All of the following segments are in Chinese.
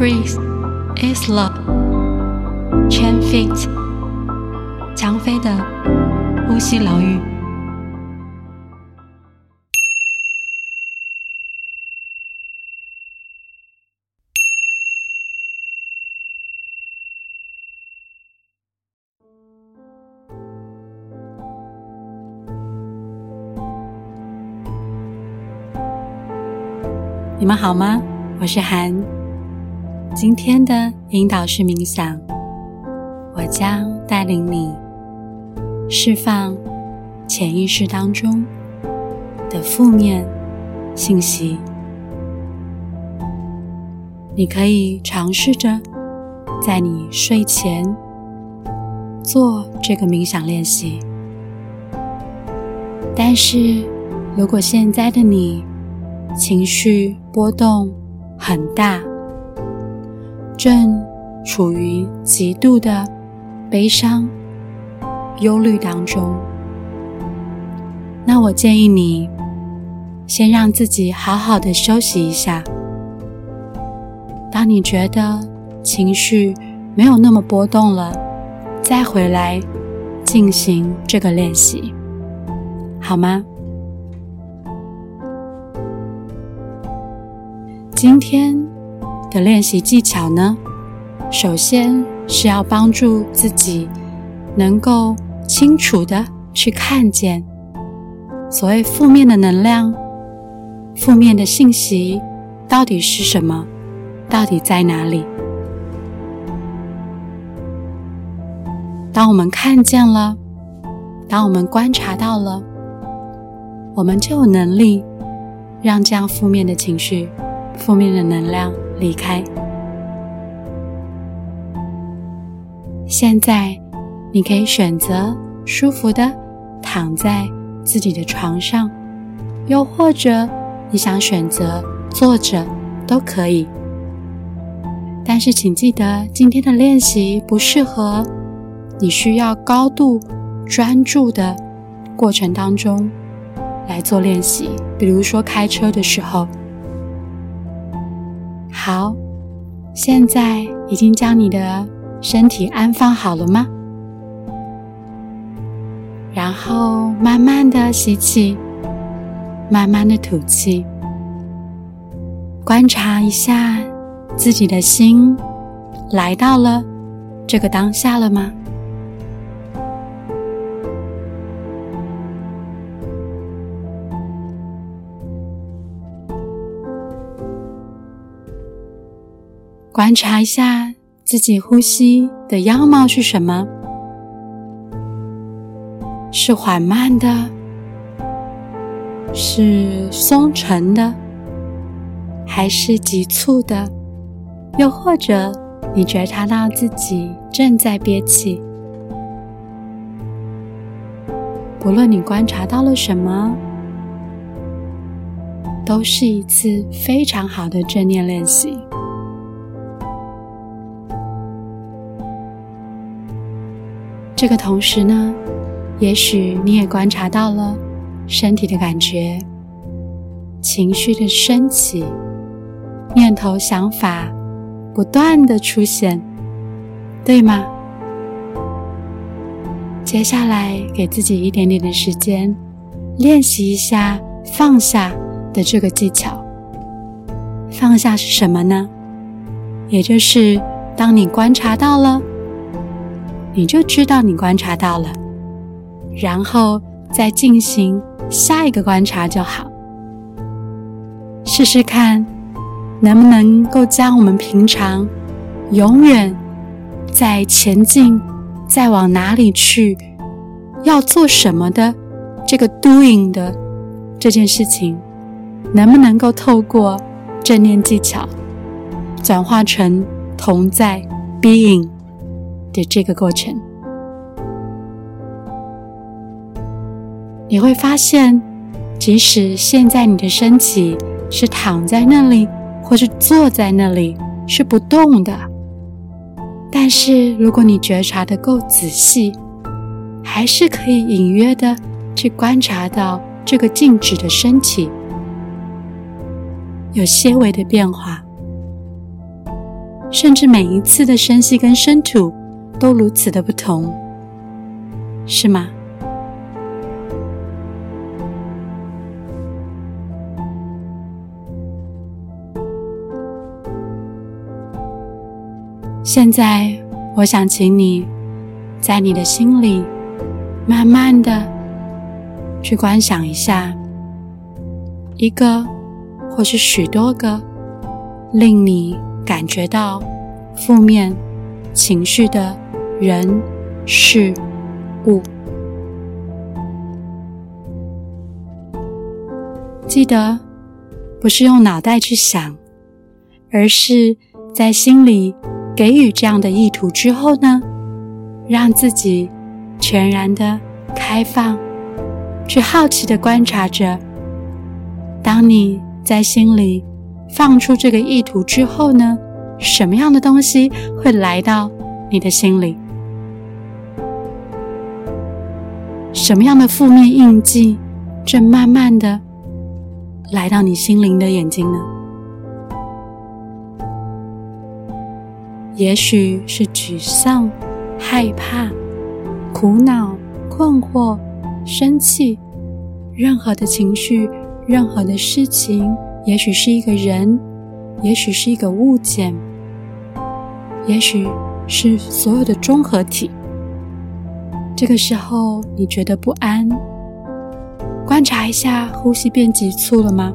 breath is love. Chen Fit，张飞的呼吸疗愈。你们好吗？我是韩。今天的引导式冥想，我将带领你释放潜意识当中的负面信息。你可以尝试着在你睡前做这个冥想练习。但是，如果现在的你，情绪波动很大，正处于极度的悲伤、忧虑当中。那我建议你先让自己好好的休息一下。当你觉得情绪没有那么波动了，再回来进行这个练习，好吗？今天的练习技巧呢，首先是要帮助自己能够清楚的去看见所谓负面的能量、负面的信息到底是什么，到底在哪里。当我们看见了，当我们观察到了，我们就有能力让这样负面的情绪。负面的能量离开。现在，你可以选择舒服的躺在自己的床上，又或者你想选择坐着都可以。但是，请记得今天的练习不适合你需要高度专注的过程当中来做练习，比如说开车的时候。好，现在已经将你的身体安放好了吗？然后慢慢的吸气，慢慢的吐气，观察一下自己的心来到了这个当下了吗？观察一下自己呼吸的样貌是什么？是缓慢的，是松沉的，还是急促的？又或者你觉察到自己正在憋气？不论你观察到了什么，都是一次非常好的正念练习。这个同时呢，也许你也观察到了身体的感觉、情绪的升起、念头、想法不断的出现，对吗？接下来给自己一点点的时间，练习一下放下的这个技巧。放下是什么呢？也就是当你观察到了。你就知道你观察到了，然后再进行下一个观察就好。试试看，能不能够将我们平常永远在前进、在往哪里去、要做什么的这个 doing 的这件事情，能不能够透过正念技巧转化成同在 being。的这个过程，你会发现，即使现在你的身体是躺在那里，或是坐在那里，是不动的，但是如果你觉察的够仔细，还是可以隐约的去观察到这个静止的身体有些微的变化。甚至每一次的深吸跟深吐都如此的不同，是吗？现在，我想请你在你的心里慢慢的去观想一下一个或是许多个令你感觉到负面情绪的人、事、物。记得，不是用脑袋去想，而是在心里。给予这样的意图之后呢，让自己全然的开放，去好奇的观察着。当你在心里放出这个意图之后呢，什么样的东西会来到你的心里？什么样的负面印记正慢慢的来到你心灵的眼睛呢？也许是沮丧、害怕、苦恼、困惑、生气，任何的情绪，任何的事情，也许是一个人，也许是一个物件，也许是所有的综合体。这个时候你觉得不安，观察一下，呼吸变急促了吗？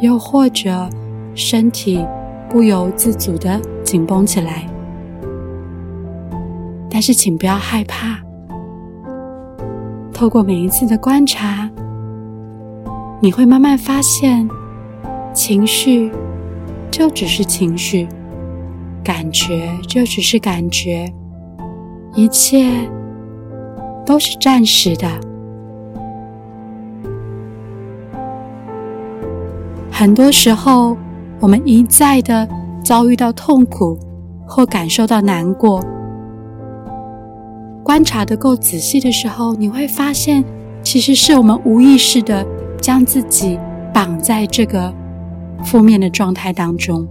又或者身体不由自主的紧绷起来，但是请不要害怕。透过每一次的观察，你会慢慢发现，情绪就只是情绪，感觉就只是感觉，一切都是暂时的。很多时候，我们一再的遭遇到痛苦或感受到难过，观察的够仔细的时候，你会发现，其实是我们无意识的将自己绑在这个负面的状态当中。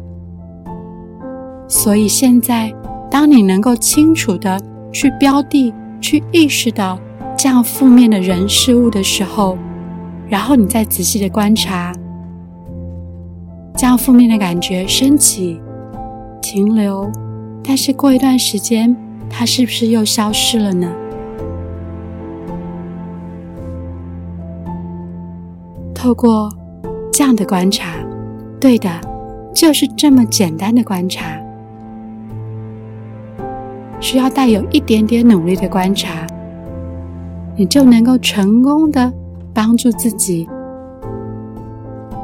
所以现在，当你能够清楚的去标的、去意识到这样负面的人事物的时候，然后你再仔细的观察。这样负面的感觉升起、停留，但是过一段时间，它是不是又消失了呢？透过这样的观察，对的，就是这么简单的观察，需要带有一点点努力的观察，你就能够成功的帮助自己，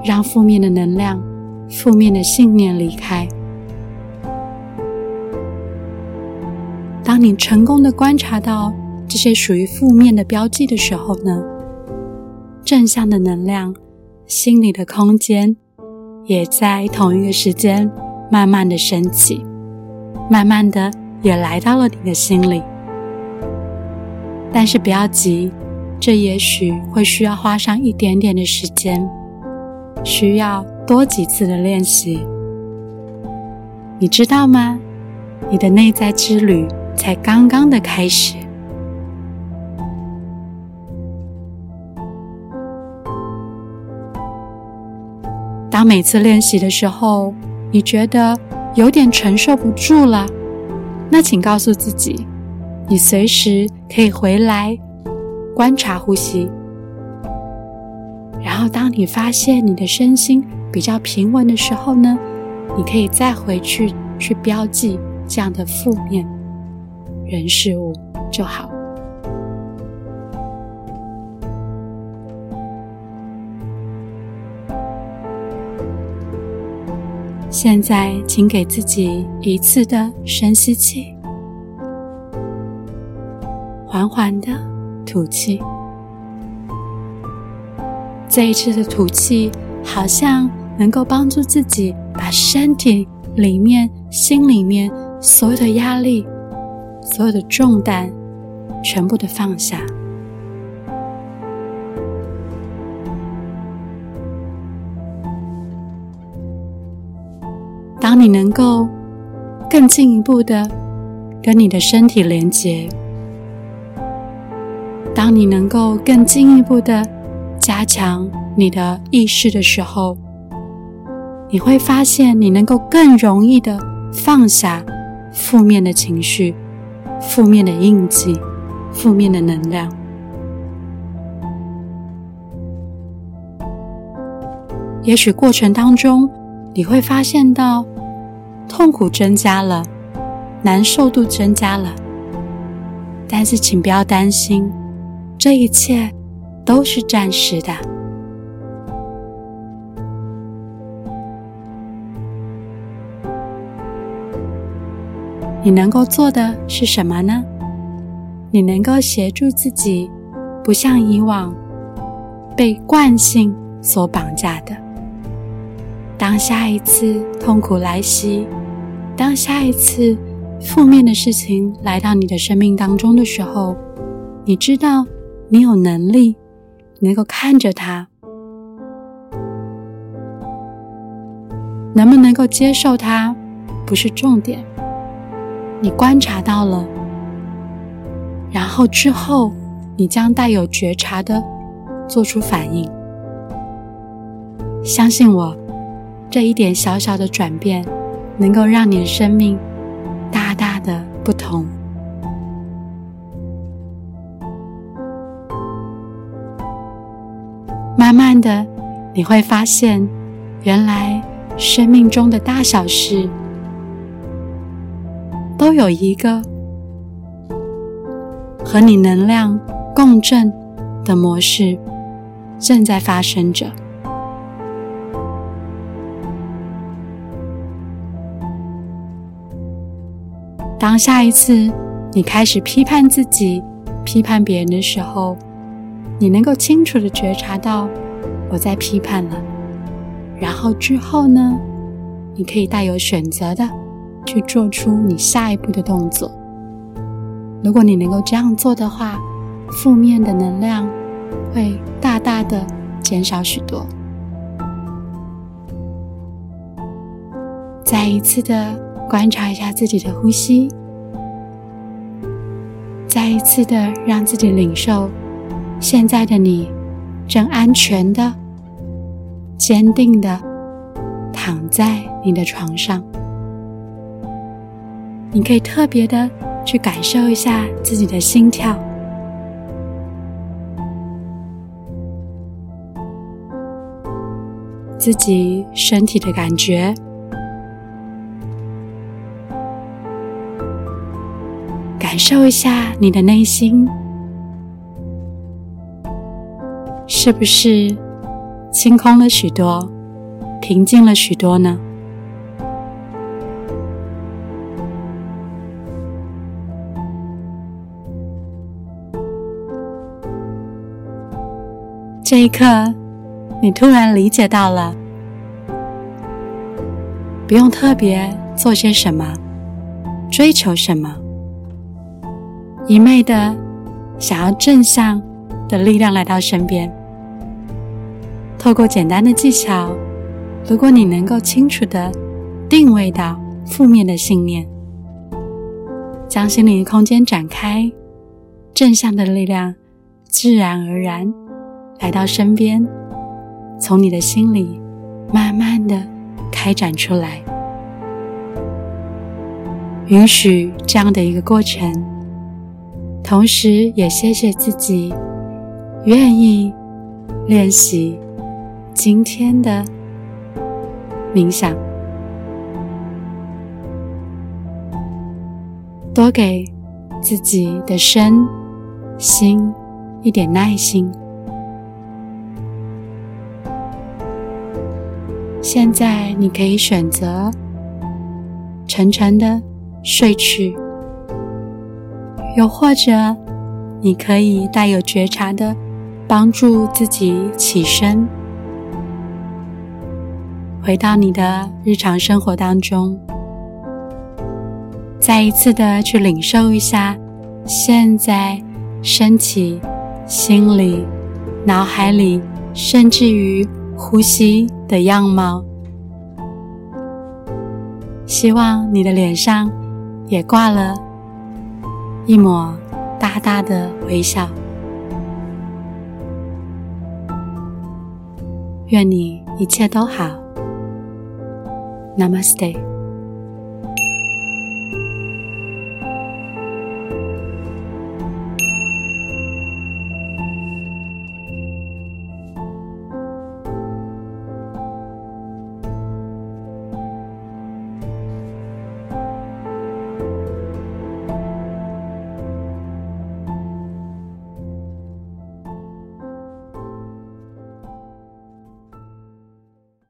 让负面的能量。负面的信念离开。当你成功的观察到这些属于负面的标记的时候呢，正向的能量、心理的空间也在同一个时间慢慢的升起，慢慢的也来到了你的心里。但是不要急，这也许会需要花上一点点的时间，需要。多几次的练习，你知道吗？你的内在之旅才刚刚的开始。当每次练习的时候，你觉得有点承受不住了，那请告诉自己，你随时可以回来观察呼吸。然后，当你发现你的身心，比较平稳的时候呢，你可以再回去去标记这样的负面人事物就好。现在，请给自己一次的深吸气，缓缓的吐气。这一次的吐气，好像。能够帮助自己把身体里面、心里面所有的压力、所有的重担全部的放下。当你能够更进一步的跟你的身体连接。当你能够更进一步的加强你的意识的时候，你会发现你能够更容易的放下负面的情绪、负面的印记、负面的能量。也许过程当中你会发现到痛苦增加了，难受度增加了，但是请不要担心。这一切都是暂时的。你能够做的是什么呢？你能够协助自己，不像以往被惯性所绑架的。当下一次痛苦来袭，当下一次负面的事情来到你的生命当中的时候，你知道。你有能力能够看着它，能不能够接受它不是重点。你观察到了，然后之后你将带有觉察的做出反应。相信我，这一点小小的转变，能够让你的生命大大的不同。慢慢的，你会发现，原来生命中的大小事，都有一个和你能量共振的模式正在发生着。当下一次你开始批判自己、批判别人的时候，你能够清楚的觉察到我在批判了，然后之后呢，你可以带有选择的去做出你下一步的动作。如果你能够这样做的话，负面的能量会大大的减少许多。再一次的观察一下自己的呼吸，再一次的让自己领受。现在的你正安全的、坚定的躺在你的床上，你可以特别的去感受一下自己的心跳，自己身体的感觉，感受一下你的内心。是不是清空了许多，平静了许多呢？这一刻，你突然理解到了，不用特别做些什么，追求什么，一昧的想要正向的力量来到身边。透过简单的技巧，如果你能够清楚的定位到负面的信念，将心灵空间展开，正向的力量自然而然来到身边，从你的心里慢慢的开展出来。允许这样的一个过程，同时也谢谢自己愿意练习。今天的冥想，多给自己的身心一点耐心。现在你可以选择沉沉的睡去，又或者你可以带有觉察的帮助自己起身。回到你的日常生活当中，再一次的去领受一下现在身体、心里、脑海里，甚至于呼吸的样貌。希望你的脸上也挂了一抹大大的微笑。愿你一切都好。Namaste。